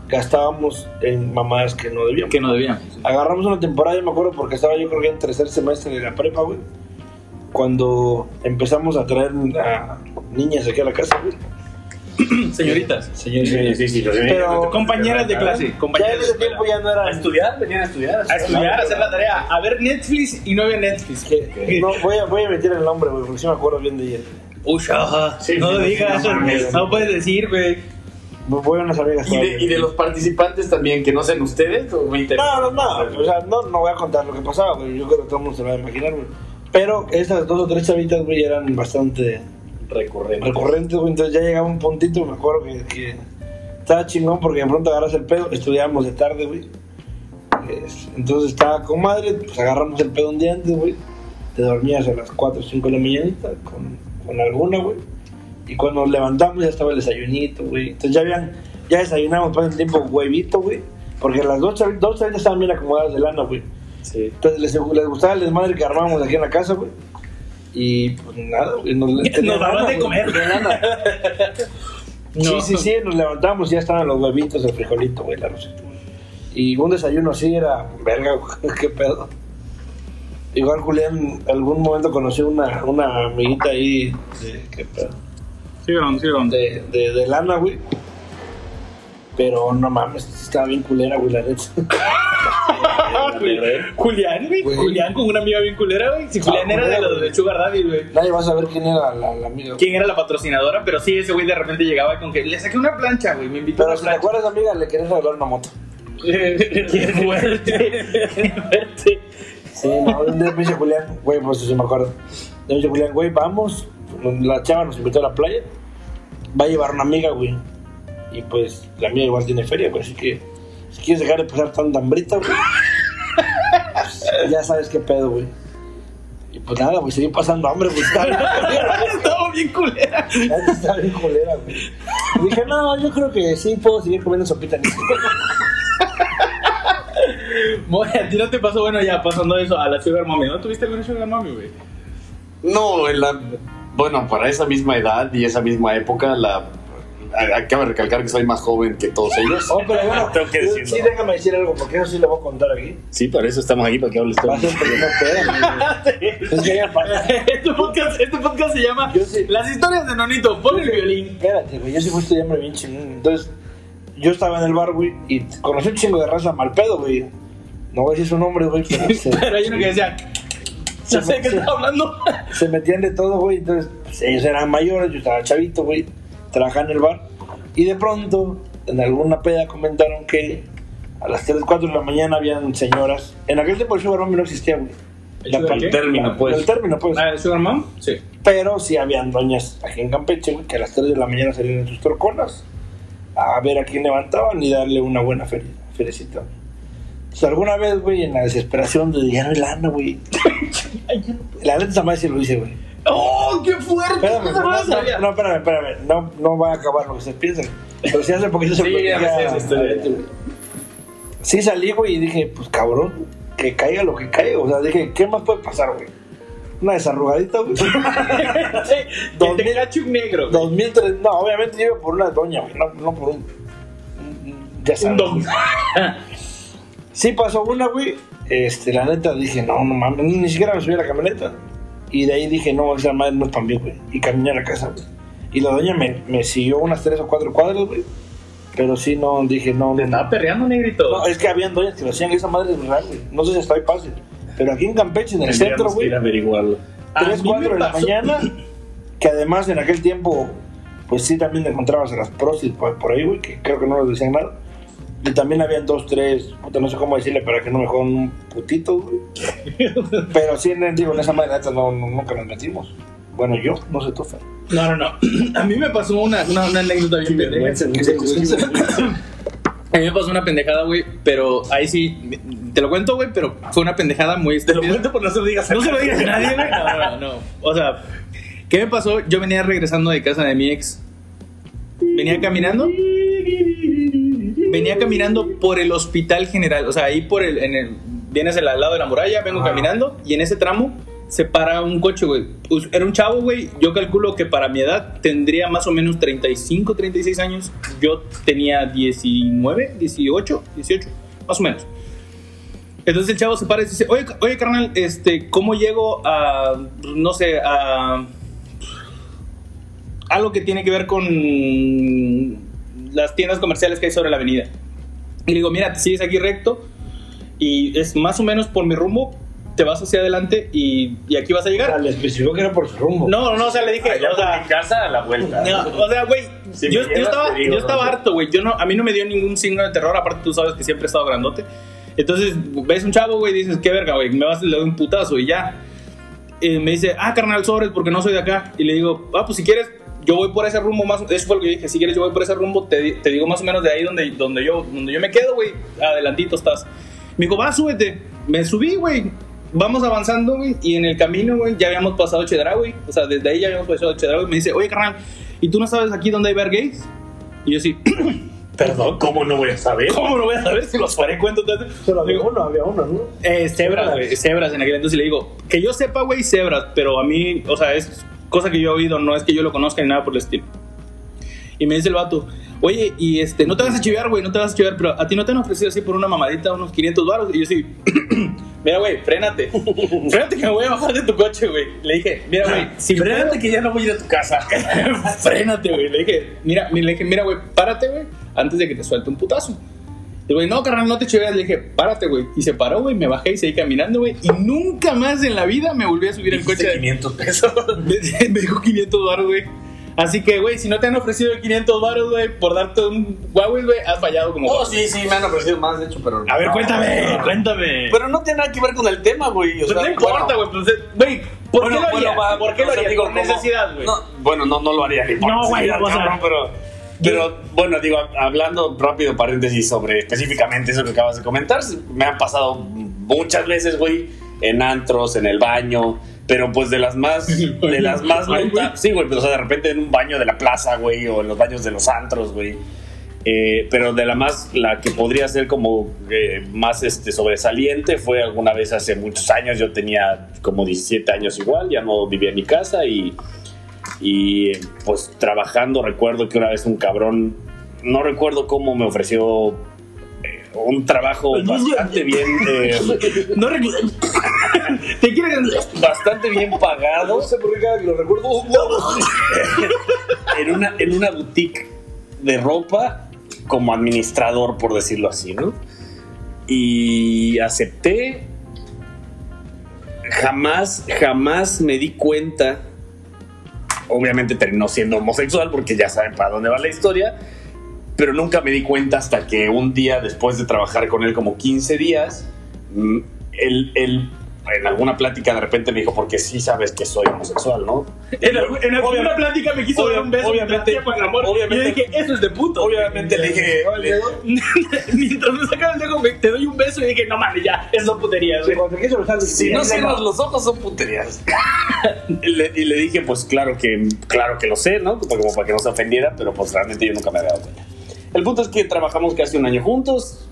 gastábamos en mamadas que no debíamos. Que no debíamos. Agarramos una temporada, yo me acuerdo, porque estaba yo creo que en tercer semestre de la prepa, güey. Cuando empezamos a traer a niñas aquí a la casa, güey. Señoritas. Señores, Sí, sí, sí, sí. Pero Compañeras de clase. ya en Compañeras de ese tiempo ya no ¿A era... estudiar? ¿Venían a estudiar? A estudiar, a hacer la tarea. A ver Netflix y no había Netflix. que- No, voy a, voy a meter el nombre, güey, porque sí me acuerdo bien de ella. Uy, ajá. Sí, no sí, lo sí, digas. no mames. No puedes decir, güey. Voy a unas amigas ¿Y de, y de los participantes también, que no sean ustedes? ¿O me? No, no, no. O sea, no, no voy a contar lo que pasaba, güey. Yo creo que todo el mundo se lo va a imaginar, güey. Pero esas dos o tres chavitas, güey, eran bastante Recurrente. recurrentes, güey. Entonces ya llegaba un puntito, me acuerdo que, que estaba chingón porque de pronto agarras el pedo. Estudiábamos de tarde, güey. Es- Entonces estaba con madre, pues agarramos el pedo un día antes, güey. Te dormías a las 4 o 5 de la mañanita con, con alguna, güey. Y cuando nos levantamos ya estaba el desayunito, güey. Entonces ya habían, ya desayunamos por el tiempo huevito, güey. Porque las dos chavitas, dos chavitas estaban bien acomodadas de lana, güey. Sí. Entonces les, les gustaba el desmadre que armábamos aquí en la casa, güey. Y pues nada, güey. Nos, <laughs> Nos daban de güey, comer. de lana. <laughs> No. Sí, sí, sí, nos levantamos y ya estaban los huevitos, el frijolito, güey, la rosita. güey. Y un desayuno así era, verga, güey, <laughs> qué pedo. Igual Julián, algún momento conoció una, una amiguita ahí de, qué pedo, Sí, sí, de, de, de lana, güey. Pero no mames, estaba bien culera, güey, la neta. <laughs> Julián, güey. Julián con una amiga bien culera, güey. Si Julián Ah, era de los de Sugar Daddy, güey. Nadie va a saber quién era la, la amiga. quién era la patrocinadora, pero sí, ese güey de repente llegaba con que le saqué una plancha, güey, me invitó a Pero una si te plancha. acuerdas, amiga, le querés regalar una moto. Qué <laughs> fuerte, qué fuerte. Sí, no, me dice Julián, güey, pues sí me acuerdo. Me dice Julián, güey, vamos. La chava nos invitó a la playa. Va a llevar una amiga, güey. Y pues la amiga igual tiene feria, güey. Así que si quieres dejar de pasar tanta hambrita, güey. pues, ya sabes qué pedo, güey. Y pues nada, güey, seguí pasando hambre, güey. Estaba bien culera, Estaba bien culera. Estaba bien culera, güey. Y dije, no, yo creo que sí puedo seguir comiendo sopita. <laughs> Moy, a ti no te pasó, bueno, ya pasando eso a la Sugar Mommy. ¿No tuviste alguna Sugar Mommy, güey? No, en la, bueno, para esa misma edad y esa misma época, la, a- acabo de recalcar que soy más joven que todos ellos. Oh, pero bueno, <laughs> Tengo que decirlo. sí, déjame decir algo, porque eso sí lo voy a contar aquí. Sí, para eso estamos aquí, para que hables <laughs> pasa. este, podcast, este podcast se llama Yo sí. Las historias de Nonito. Pon el violín. Espérate, güey, yo sí fui estudiante bien chingón. Entonces, yo estaba en el bar, güey, y conocí un chingo de raza mal pedo, güey. No voy a decir su nombre, güey, pero <laughs> Pero hay uno que decía, <laughs> ya sé de qué está hablando. <laughs> se metían de todo, güey. Entonces, pues, ellos eran mayores, yo estaba chavito, güey, trabajaba en el bar. Y de pronto, en alguna peda comentaron que a las 3, 4 de la mañana habían señoras. En aquel tiempo el Sugar Mommy no existía, güey. ¿El La término, pues. El término, pues. Ah, ¿el Sugar Mom? Sí. Pero sí habían doñas aquí en Campeche, güey, que a las 3 de la mañana salían en sus torconas a ver a quién levantaban y darle una buena feria, ferecita. Entonces, alguna vez, güey, en la desesperación de ya no hay lana, güey. <laughs> La neta, madre sí lo hice, güey. ¡Oh, qué fuerte! Espérame, no no, no, espérame, espérame. No, no va a acabar lo que ustedes piensan. Pero sí hace poquito se Sí, ya güey. Sí salí, güey, y dije, pues cabrón, que caiga lo que caiga. O sea, dije, ¿qué más puede pasar, güey? Una desarrugadita, güey. Sí, <laughs> que Dos te mil- cache un negro. 2003, no, obviamente iba por una doña, güey, no, no por un. un- Ya sabes. Un don. <laughs> Sí pasó una, güey. Este, la neta dije, no, no mames, ni, siquiera me subí a la camioneta. Y de ahí dije, no, esa madre no es para mí, güey. Y caminé a la casa, güey. Y la doña me, me siguió unas tres o cuatro cuadras, güey. Pero sí, no, dije, no, Te estaba perreando, negrito. No, es que habían doñas que lo hacían, esa madre es real, güey. No sé si hasta ahí pase. Pero aquí en Campeche, en el centro, güey. averiguarlo. A 3, mí me 4 de la mañana, <laughs> que además en aquel tiempo, pues sí, también encontrabas a las prosis por, por ahí, güey, que creo que no les decían nada. Y también habían dos, tres, puta, no sé cómo decirle para que no me jodan un putito, güey. <laughs> Pero sí, en- digo, en esa madre neta no, no- nunca nos metimos. Bueno, yo, no sé tú, Fer. No, no, no. <clears throat> A mí me pasó una, una, una anécdota bien pendeja. <clears throat> A mí me pasó una pendejada, güey, pero ahí sí, te lo cuento, güey, pero fue una pendejada muy Te lo cuento, pero no se lo digas a No se lo digas a nadie, güey. No, no, no. O sea, ¿qué me pasó? Yo venía regresando de casa de mi ex. Venía caminando. Venía caminando por el hospital general. O sea, ahí por el. En el vienes al lado de la muralla, vengo caminando y en ese tramo se para un coche, güey. Pues, Era un chavo, güey. Yo calculo que para mi edad tendría más o menos 35, 36 años. Yo tenía 19, 18, 18, más o menos. Entonces el chavo se para y dice, oye, oye carnal, este, ¿cómo llego a, no sé, a algo que tiene que ver con las tiendas comerciales que hay sobre la avenida? Y le digo, mira, te sigues aquí recto y es más o menos por mi rumbo, te vas hacia adelante y, y aquí vas a O sea, llegar. le especificó que era por su rumbo. No, no, o sea, le dije, Allá o sea, mi casa a la vuelta. no, o sea, güey, Si yo, yo estaba, digo, yo estaba ¿no? harto, güey. Yo no, a mí no me dio ningún signo de terror, aparte tú sabes que siempre he estado grandote. Entonces, ves un chavo, güey, dices, qué verga, güey, me vas a le doy un putazo y ya. Y me dice, ah, carnal, sobres, porque no soy de acá. Y le digo, ah, pues si quieres, yo voy por ese rumbo más. Eso fue lo que dije, si quieres, yo voy por ese rumbo, te, te digo más o menos de ahí donde, donde, yo, donde yo me quedo, güey. Adelantito estás. Me dijo, va, súbete. Me subí, güey. Vamos avanzando, güey. Y en el camino, güey, ya habíamos pasado Chedra, güey. O sea, desde ahí ya habíamos pasado Chedra, güey. Me dice, oye, carnal, ¿y tú no sabes aquí dónde hay bar gays? Y yo sí, <coughs> Perdón, ¿cómo no voy a saber? ¿cómo lo voy a saber si los paré cuento? Solo había uno, había uno, ¿no? eh, Cebras. güey, cebras en aquel entonces. Y le digo, que yo sepa, güey, cebras, pero a mí, o sea, es cosa que yo he oído, no es que yo lo conozca ni nada por el estilo. Y me dice el vato, oye, y este, no te vas a chivear, güey, no te vas a chivear, pero a ti no te han ofrecido así por una mamadita unos 500 baros. Y yo sí, <clears throat> mira, güey, frénate, <laughs> frénate que me voy a bajar de tu coche, güey. Le dije, mira, güey, si Frénate que ya no voy a ir a tu casa. <laughs> Frénate, güey. Le dije, mira, le dije, mira, güey, párate, güey, antes de que te suelte un putazo. Y güey, no, carnal, no te chiveas. Le dije, párate, güey. Y se paró, güey, me bajé y seguí caminando, güey. Y nunca más en la vida me volví a subir Dijiste coche. 500 pesos. <laughs> Me, me dijo 500 baros, güey. Así que, güey, si no te han ofrecido 500 baros, güey, por darte un Huawei, güey, has fallado como... Oh, sí, sí, me han ofrecido más, de hecho, pero. A ver, no. cuéntame, cuéntame. Pero no tiene nada que ver con el tema, güey. O sea, no importa, bueno, güey, pues, eh, güey, ¿por bueno, qué lo bueno, haría? va, ¿Por qué lo haría? digo, Por como- necesidad, güey. No, bueno, no, no lo haría ni por No, güey, necesidad, o sea, cabrón, pero, pero bueno, digo, hablando rápido paréntesis sobre específicamente eso que acabas de comentar, me han pasado muchas veces, güey, en antros, en el baño, pero pues de las más, <laughs> de las más sí, güey, pero o sea, de repente en un baño de la plaza, güey, o en los baños de los antros, güey. Eh, pero de la más, la que podría ser como eh, más este, sobresaliente fue alguna vez hace muchos años, yo tenía como 17 años igual, ya no vivía en mi casa y, y pues trabajando recuerdo que una vez un cabrón, no recuerdo cómo me ofreció eh, un trabajo bastante bien, eh, No recuerdo. <laughs> Te quiero <laughs> bastante bien pagado No sé por qué cada que lo recuerdo. <laughs> en una, en una boutique de ropa como administrador, por decirlo así, ¿no? Y acepté. Jamás, jamás me di cuenta. Obviamente terminó siendo homosexual porque ya saben para dónde va la historia. Pero nunca me di cuenta hasta que un día, después de trabajar con él como 15 días, mm, él en alguna plática de repente me dijo, porque sí sabes que soy homosexual, ¿no? En, en alguna plática me quiso dar un beso obviamente- amor. obviamente- y yo dije, eso es de puto. Obviamente le dije, <laughs> <laughs> mientras me sacaba el dedo, me- te doy un beso y dije, no mames, ya, es no putería. Sí, güey. cuando te quiso besar, si no cierras los ojos son puterías. <laughs> y, le, y le dije, pues claro que, claro que lo sé, ¿no? Como, como para que no se ofendiera, pero pues realmente yo nunca me había dado cuenta. El punto es que trabajamos casi un año juntos.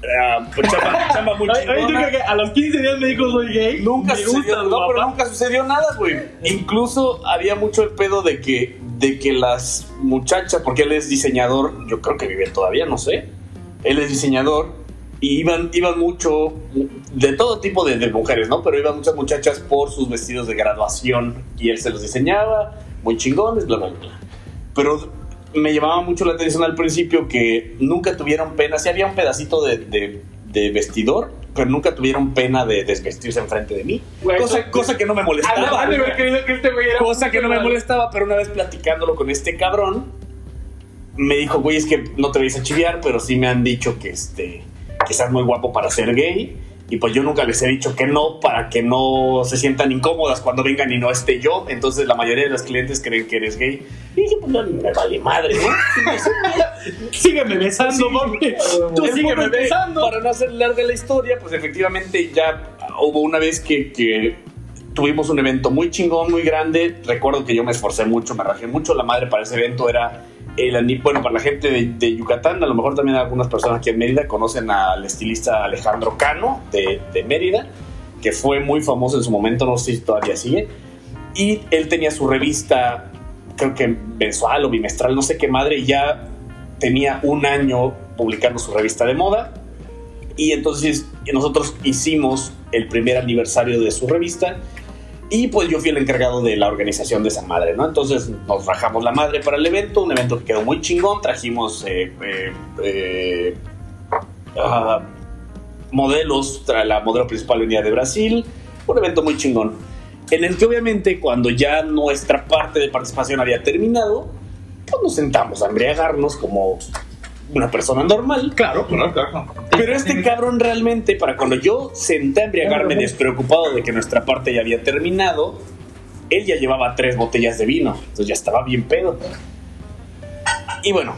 pues, <laughs> chamba, chamba muy a los 15 días me dijo, soy gay. Nunca me sucedió, no, pero nunca sucedió nada, güey. Incluso había mucho el pedo de que, de que las muchachas, porque él es diseñador, yo creo que vive todavía, no sé. Él es diseñador y iban, iban mucho de todo tipo de, de mujeres, ¿no? Pero iban muchas muchachas por sus vestidos de graduación y él se los diseñaba, muy chingones, bla, bla, bla. Pero me llamaba mucho la atención al principio que nunca tuvieron pena. Sí había un pedacito de, de- de vestidor, pero nunca tuvieron pena de desvestirse enfrente de mí. Güey, cosa, tú- cosa que no me molestaba. Creído que este güey era. Cosa que no me molestaba, pero una vez platicándolo con este cabrón, me dijo, güey, es que no te vais a chiviar, pero sí me han dicho que, este, que estás muy guapo para ser gay. Y pues yo nunca les he dicho que no, para que no se sientan incómodas cuando vengan y no esté yo. Entonces la mayoría de los clientes creen que eres gay. Y dije, pues no, me vale madre, ¿no? <laughs> Sígueme besando, mami. Tú sígueme besando. Para no hacer larga la historia, pues efectivamente ya hubo una vez que, que tuvimos un evento muy chingón, muy grande. Recuerdo que yo me esforcé mucho, me rajé mucho la madre para ese evento. Era el bueno, para la gente de, de Yucatán, a lo mejor también algunas personas aquí en Mérida conocen al estilista Alejandro Cano de, de Mérida, que fue muy famoso en su momento, no sé si todavía sigue. Y él tenía su revista, creo que mensual o bimestral, no sé qué madre, y ya tenía un año publicando su revista de moda. Y entonces nosotros hicimos el primer aniversario de su revista. Y pues yo fui el encargado de la organización de esa madre, ¿no? Entonces nos rajamos la madre para el evento, un evento que quedó muy chingón. Trajimos eh, eh, eh, ah, modelos, tra- la modelo principal venía de Brasil, un evento muy chingón. En el que obviamente cuando ya nuestra parte de participación había terminado, pues nos sentamos a embriagarnos como una persona normal. Claro, claro, claro. Pero este cabrón realmente, para cuando yo senté a embriagarme despreocupado de que nuestra parte ya había terminado, él ya llevaba tres botellas de vino, entonces ya estaba bien pedo. Y bueno,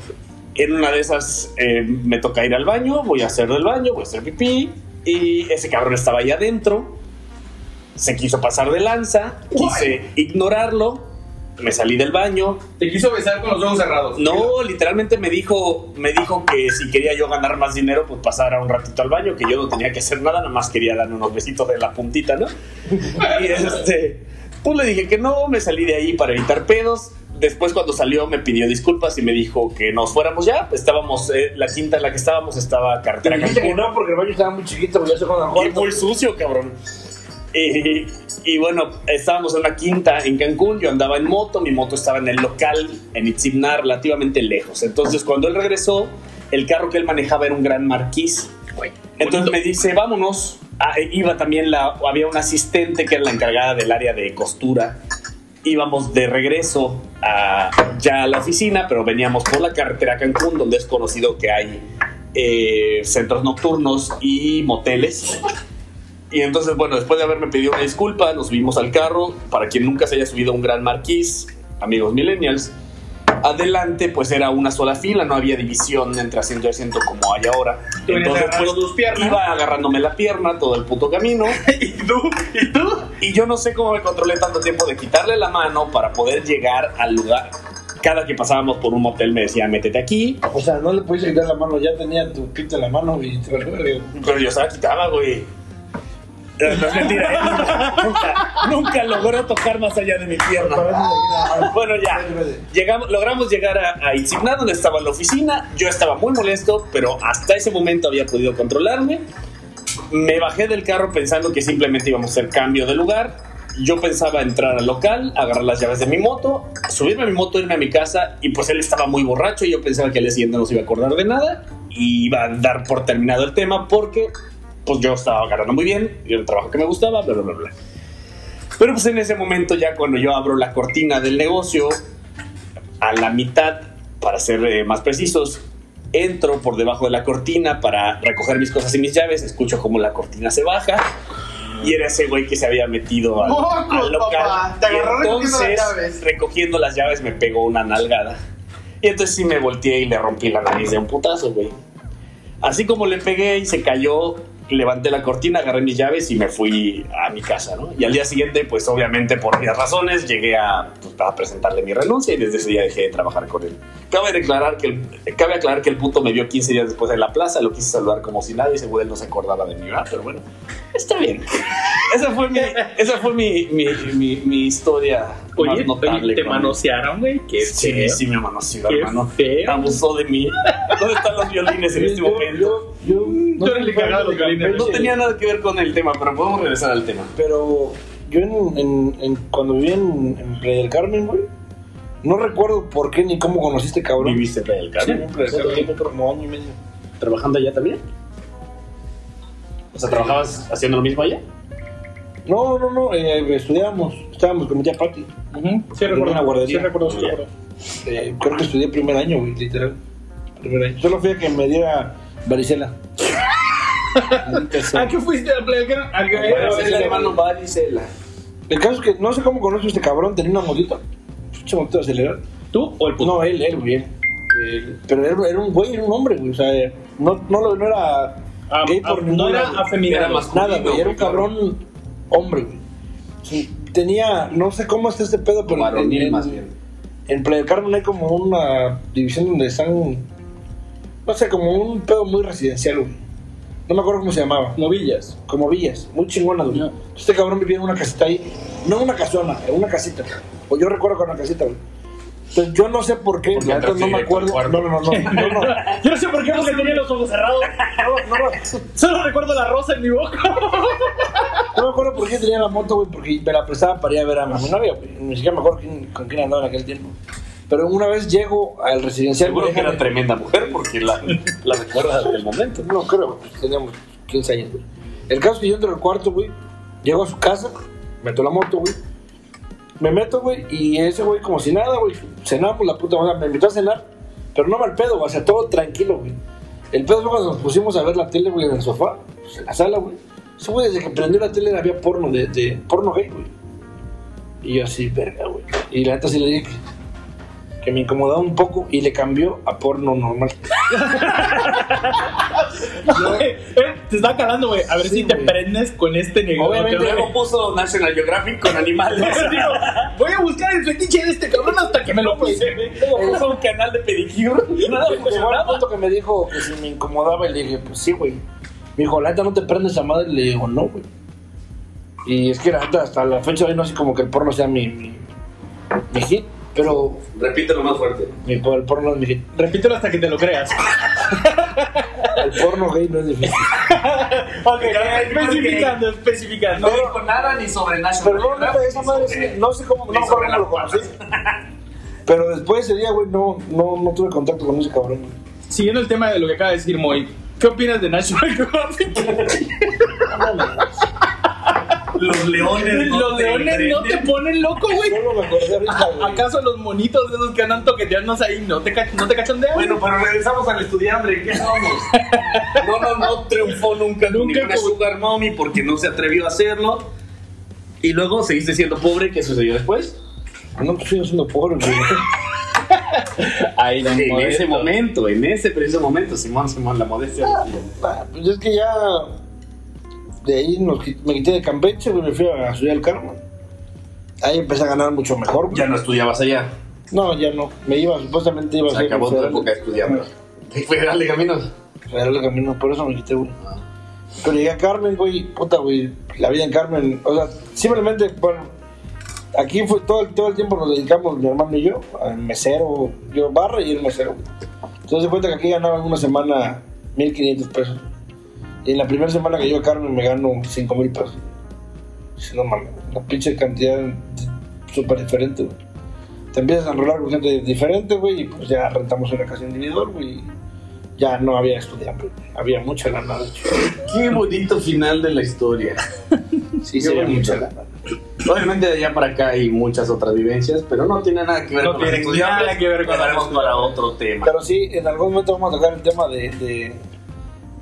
en una de esas eh, me toca ir al baño, voy a hacer del baño, voy a hacer pipí, y ese cabrón estaba ahí adentro, se quiso pasar de lanza, quise ignorarlo, me salí del baño, Te quiso besar con los ojos cerrados. no, literalmente me dijo, me dijo que si quería yo ganar más dinero, pues pasara un ratito al baño, que yo no tenía que hacer nada, nada más quería darme unos besitos de la puntita, ¿no? <laughs> Y este, pues le dije que no, me salí de ahí para evitar pedos. Después cuando salió me pidió disculpas y me dijo que nos fuéramos ya. Estábamos, eh, la quinta en la que estábamos estaba carretera Dijiste que no, porque el baño estaba muy chiquito, ya se Y muy sucio, cabrón. Y, y bueno, estábamos en una quinta en Cancún, yo andaba en moto, mi moto estaba en el local, en Itzimnar, relativamente lejos. Entonces, cuando él regresó, el carro que él manejaba era un gran marquís. Entonces me dice, vámonos. Ah, eh, iba también la, había una asistente que era la encargada del área de costura. Íbamos de regreso a, ya a la oficina, pero veníamos por la carretera a Cancún, donde es conocido que hay eh, centros nocturnos y moteles. Y entonces, bueno, después de haberme pedido una disculpa, nos subimos al carro. Para quien nunca se haya subido a un gran marquís, amigos millennials, adelante pues era una sola fila, no había división entre asiento y asiento como hay ahora. Tú venías agarrando tus piernas. iba agarrándome la pierna todo el puto camino. <laughs> ¿Y tú? ¿Y tú? Y yo no sé cómo me controlé tanto tiempo de quitarle la mano para poder llegar al lugar. Cada que pasábamos por un motel me decía, métete aquí. O sea, no le pudiste quitar la mano, ya tenía tu kit en la mano y te lo Pero yo se la quitaba, güey. No, no es <laughs> mentira, ¿eh? nunca, nunca logró tocar más allá de mi pierna. Bueno, ya. Llegamos, logramos llegar a, a Itzimná, donde estaba la oficina. Yo estaba muy molesto, pero hasta ese momento había podido controlarme. Me bajé del carro pensando que simplemente íbamos a hacer cambio de lugar. Yo pensaba entrar al local, agarrar las llaves de mi moto, subirme a mi moto, irme a mi casa. Y pues él estaba muy borracho y yo pensaba que al día siguiente no se iba a acordar de nada. Y iba a dar por terminado el tema porque pues yo estaba ganando muy bien, y el trabajo que me gustaba, bla, bla, bla, bla. Pero pues en ese momento ya cuando yo abro la cortina del negocio, a la mitad, para ser eh, más precisos, entro por debajo de la cortina para recoger mis cosas y mis llaves, escucho como la cortina se baja y era ese güey que se había metido al, ¡Mocos, al local. papá! Te Y las entonces, llaves. recogiendo las llaves me pegó una nalgada. Y entonces sí me volteé y le rompí la nariz de un putazo, güey. Así como le pegué y se cayó, levanté la cortina, agarré mis llaves y me fui a mi casa, ¿no? Y al día siguiente, pues obviamente por varias razones, llegué a, pues, a presentarle mi renuncia y desde ese día dejé de trabajar con él. Cabe, declarar que el, cabe aclarar que el puto me vio 15 días después en la plaza, lo quise saludar como si nadie, ese güey no se acordaba de mí, ¿verdad? Pero bueno, está bien. Esa fue mi, esa fue mi, mi, mi, mi historia Oye, más notable. oye, te manosearon, güey. Qué Sí, feo. sí me manoseó, Qué hermano. feo. Abusó de mí. ¿Dónde están los violines en este momento? Yo, yo, Tú eres el encargado de los violines. No tenía nada que ver con el tema, pero podemos regresar al tema. Pero yo en, en- en- cuando viví en, en Playa del Carmen, güey, no recuerdo por qué ni cómo conociste cabrón. ¿Viviste en el Sí, Carmen? en Playa del Carmen, tiempo, como año y medio. ¿Trabajando allá también? O sea, ¿trabajabas haciendo lo mismo allá? No, no, no, eh, estudiábamos, estábamos con mi tía Pati. Sí, recuerdo. una guardería. Sí, recuerdo, sí, recuerdo. Eh, creo que estudié primer año, güey, literal. Solo fui a que me diera varicela. <laughs> ¿A qué fuiste a Playa del Carmen? ¿A qué- Bueno, es el hermano Varicela. El caso es que no sé cómo conozco a este cabrón, tenía una motito. Pinche motito. ¿Tú o el puto? No, él, él, güey. él. Él. Pero él era un güey, era un hombre, güey. O sea, no, no, lo- no era Ah, gay ah, por no ningún era lado. afeminado. Era masculino, Nada, güey. Era un güey, cabrón hombre, güey. Sí, tenía, no sé cómo está este pedo, pero. Varonil en- más bien. en Playa del Carmen hay como una división donde están, no sé, como un pedo muy residencial, güey. No me acuerdo cómo se llamaba. Como villas. Como villas, muy chingona, güey. Ya. Este cabrón vivía en una casita ahí. No en una casona, en una casita. O yo recuerdo con una casita, güey. Entonces yo no sé por qué, la no me acuerdo. No, no, no, no, no, no. Yo no sé por qué porque tenía los ojos cerrados. No, no, no. Solo recuerdo la rosa en mi boca. No me acuerdo por qué tenía la moto, güey, porque me la prestaba para ir a ver a mi novia, güey. Ni siquiera me acuerdo quién- con quién andaba en aquel tiempo. Pero una vez llego al residencial. Seguro que era tremenda mujer porque la, la recuerdas del momento. No creo, teníamos 15 años, güey. El caso es que yo entro al cuarto, güey. Llego a su casa, meto la moto, güey. Me meto, güey, y ese güey, como si nada, güey. Cenamos, la puta madre. Me invitó a cenar, pero no mal pedo, güey. O sea, todo tranquilo, güey. El pedo fue cuando nos pusimos a ver la tele, güey, en el sofá, pues, en la sala, güey. Ese güey, desde que prendió la tele, había porno, de, de porno gay, güey. Y yo así, verga, güey. Y la neta sí le dije que, que me incomodaba un poco y le cambió a porno normal. <laughs> Eh, Te está calando, güey. A ver Sí, si te prendes con este negocio. Obviamente luego puso National Geographic con animales. <laughs> Digo, Voy a buscar el fetiche de este cabrón hasta que me lo puse. Luego puso un canal de pedicure. <laughs> Nada Llegó al punto que me dijo que si me incomodaba y le dije, pues sí, güey. Me dijo, la neta no te prendes esa madre. Le digo, no, güey. Y es que la neta, hasta la fecha de hoy no sé como que el porno sea mi, mi, mi hit, pero Repítelo más fuerte. mi, el porno no es hit. Repítelo hasta que te lo creas. El porno gay no es difícil. <laughs> Ok, especificando, especificando. No dijo nada ni sobre National Pero no, esa madre sí, no sé cómo, no cómo lo conocí. <laughs> Pero después de ese día, güey, no, no, no tuve contacto con ese cabrón. Siguiendo el tema de lo que acaba de decir Moy, ¿qué opinas de National <laughs> Geographic? Los leones. <laughs> no Los te leones no te ponen loco, güey. ¿Acaso los monitos de esos que andan toqueteándonos ahí no te, no te cachondean? Bueno, pero regresamos al estudiante. ¿Qué somos? No, no, no triunfó nunca, Nunca como- Sugar Mommy porque no se atrevió a hacerlo. Y luego seguiste siendo pobre. ¿Qué sucedió después? No, pues sigo siendo pobre, güey. <laughs> Ahí, En Modesto. ese momento, en ese preciso momento, Simón, Simón, la modestia. Ah, Pues es que ya de ahí nos me quité de Campeche, güey, me fui a Ciudad del Carmen. Ahí empecé a ganar mucho mejor. güey. Ya no estudiabas allá. No, ya no. Me iba, supuestamente iba a Se ser acabó tu federal. época estudiando. Federal de Caminos. Federal de Camino, por eso me quité, güey. Pero llegué a Carmen, güey, puta, güey, la vida en Carmen, o sea, simplemente, bueno, aquí fue todo el, todo el tiempo nos dedicamos, mi hermano y yo, al mesero, yo barra y el mesero, güey. Entonces se cuenta que aquí ganaba en una semana 1.500 pesos. Y en la primera semana que llego a Carmen me gano 5.000 pesos. Dice, no mames, una pinche cantidad súper diferente, güey. Te empiezas a enrolar con gente diferente, güey, y pues ya rentamos una casa individual, güey. y Ya no había estudiantes, güey. había mucha lana, de hecho. Qué bonito final de la historia. <laughs> Sí, sí, había mucha lana. Obviamente de allá para acá hay muchas otras vivencias, pero no tiene nada que ver No con tiene nada que ver con para otro tema. Pero sí, en algún momento vamos a tocar el tema de, de,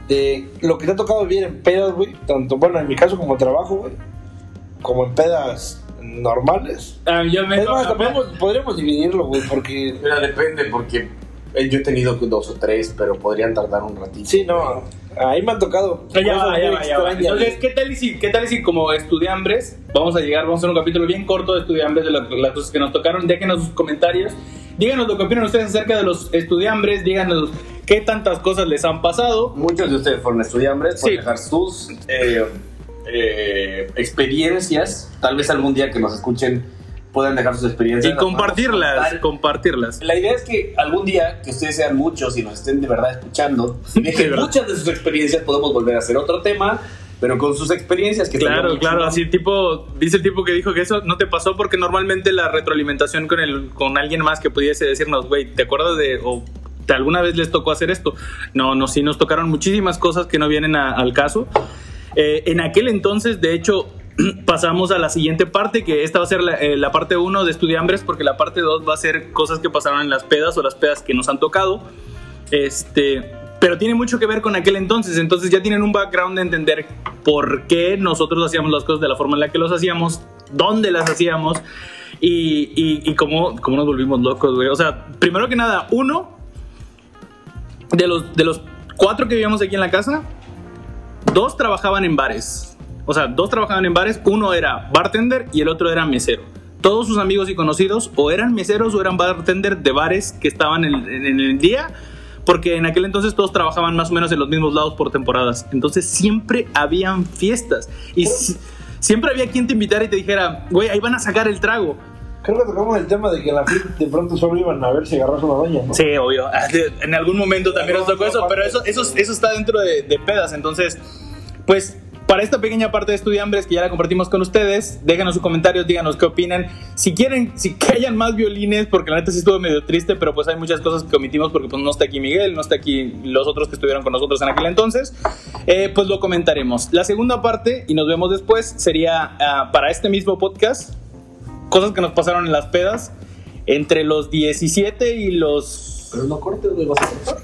de lo que te ha tocado vivir en pedas, güey. Tanto, bueno, en mi caso como trabajo, güey. Como en pedas normales. Ah, yo me Es más, podríamos dividirlo, güey, porque... Mira, depende, porque eh, yo he tenido dos o tres, pero podrían tardar un ratito. Sí, no, ahí me han tocado Ya va, ya va, ya va. Entonces, ¿qué tal, y si, ¿qué tal y si como estudiambres vamos a llegar, vamos a hacer un capítulo bien corto de estudiambres de la- las cosas que nos tocaron? Déjenos sus comentarios. Díganos lo que opinan ustedes acerca de los estudiambres. Díganos qué tantas cosas les han pasado. Muchos de ustedes fueron estudiantes, Sí. dejar sus eh, eh, experiencias. Tal vez algún día que nos escuchen puedan dejar sus experiencias. Y compartirlas, compartirlas. La idea es que algún día que ustedes sean muchos y nos estén de verdad escuchando, <laughs> y dejen muchas de sus experiencias, podemos volver a hacer otro tema, pero con sus experiencias que Claro, claro, así tipo, dice el tipo que dijo que eso no te pasó porque normalmente la retroalimentación con el, con alguien más que pudiese decirnos, güey, ¿te acuerdas de o alguna vez les tocó hacer esto? No, no, sí nos tocaron muchísimas cosas que no vienen al caso. Eh, en aquel entonces, de hecho, <clears throat> pasamos a la siguiente parte, que esta va a ser la, eh, parte 1 de Estudiambres, porque la parte 2 va a ser cosas que pasaron en las pedas o las pedas que nos han tocado. Este, pero tiene mucho que ver con aquel entonces, entonces ya tienen un background de entender por qué nosotros hacíamos las cosas de la forma en la que los hacíamos, dónde las hacíamos y, y, y cómo, cómo nos volvimos locos, güey. O sea, primero que nada, uno de los, de los cuatro que vivíamos aquí en la casa, dos trabajaban en bares. O sea, dos trabajaban en bares, uno era bartender y el otro era mesero. todos sus amigos y conocidos o eran meseros o eran bartender de bares que estaban en, en el día porque en aquel entonces todos trabajaban más o menos en los mismos lados por temporadas. Entonces siempre habían fiestas y si- siempre había quien te invitara y te dijera, güey, ahí van a sacar el trago. Creo que tocamos el tema de que en la fiesta de pronto solo iban a ver si agarras una doña, ¿no? Sí, obvio. <laughs> En algún momento también nos tocó eso, pero eso, eso, eso está dentro de, de pedas. Entonces, pues para esta pequeña parte de Estudiambres que ya la compartimos con ustedes, déjanos sus comentarios, díganos qué opinan. Si quieren, si <laughs> que hayan más violines, porque la neta sí estuvo medio triste, pero pues hay muchas cosas que omitimos porque pues no está aquí Miguel, no está aquí los otros que estuvieron con nosotros en aquel entonces, eh, pues lo comentaremos. La segunda parte, y nos vemos después, sería ah, para este mismo podcast, cosas que nos pasaron en las pedas entre los 17 y los Pero no cortes, güey, vas a cortar.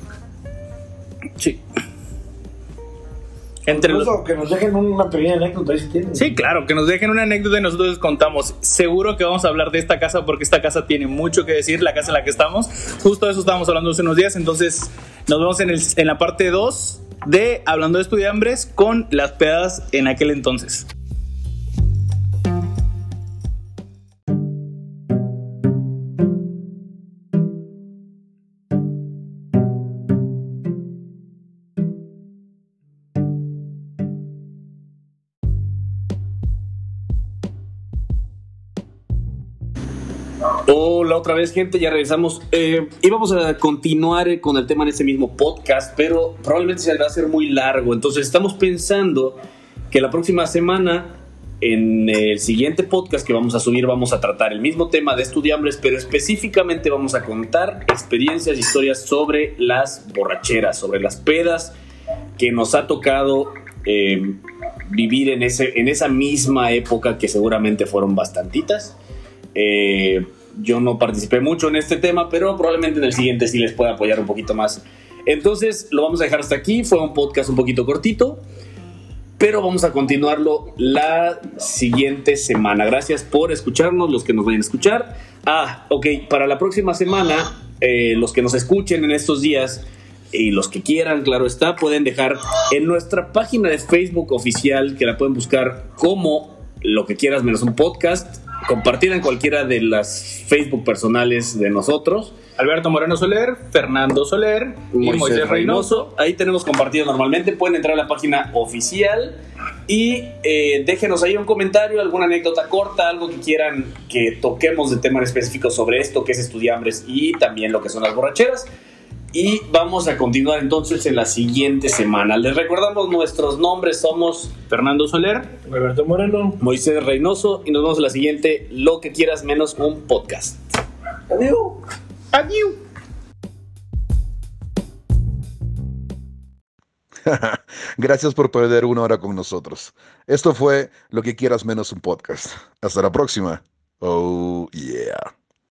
Sí. Entre los... Incluso que nos dejen una pequeña anécdota si tienen. Sí, claro, que nos dejen una anécdota y nosotros les contamos. Seguro que vamos a hablar de esta casa porque esta casa tiene mucho que decir, la casa en la que estamos. Justo de eso estábamos hablando hace unos días, entonces nos vemos en, el- en la parte 2 de Hablando de Estudiambres con las pedas en aquel entonces. Otra vez gente, ya regresamos. Eh, íbamos a continuar con el tema en ese mismo podcast, pero probablemente se va a hacer muy largo. Entonces estamos pensando que la próxima semana, en el siguiente podcast que vamos a subir, vamos a tratar el mismo tema de estudiambres, pero específicamente vamos a contar experiencias, historias sobre las borracheras, sobre las pedas que nos ha tocado eh, vivir en, ese, en esa misma época que seguramente fueron bastantitas. Eh, yo no participé mucho en este tema, pero probablemente en el siguiente sí les pueda apoyar un poquito más. Entonces lo vamos a dejar hasta aquí. Fue un podcast un poquito cortito, pero vamos a continuarlo la siguiente semana. Gracias por escucharnos, los que nos vayan a escuchar. Ah, ok, para la próxima semana, eh, los que nos escuchen en estos días y los que quieran, claro está, pueden dejar en nuestra página de Facebook oficial, que la pueden buscar como lo que quieras menos un podcast, compartida en cualquiera de las Facebook personales de nosotros. Alberto Moreno Soler, Fernando Soler y Moisés, Reynoso. Ahí tenemos compartido normalmente. Pueden entrar a la página oficial y eh, déjenos ahí un comentario, alguna anécdota corta, algo que quieran que toquemos de tema en específico sobre esto, que es estudiambres y también lo que son las borracheras. Y vamos a continuar entonces en la siguiente semana. Les recordamos nuestros nombres, somos Fernando Soler. Alberto Moreno. Moisés Reynoso y nos vemos en la siguiente, lo que quieras menos un podcast. Adiós. Adiós. <laughs> Gracias por perder una hora con nosotros. Esto fue Lo que quieras menos un podcast. Hasta la próxima. Oh, yeah.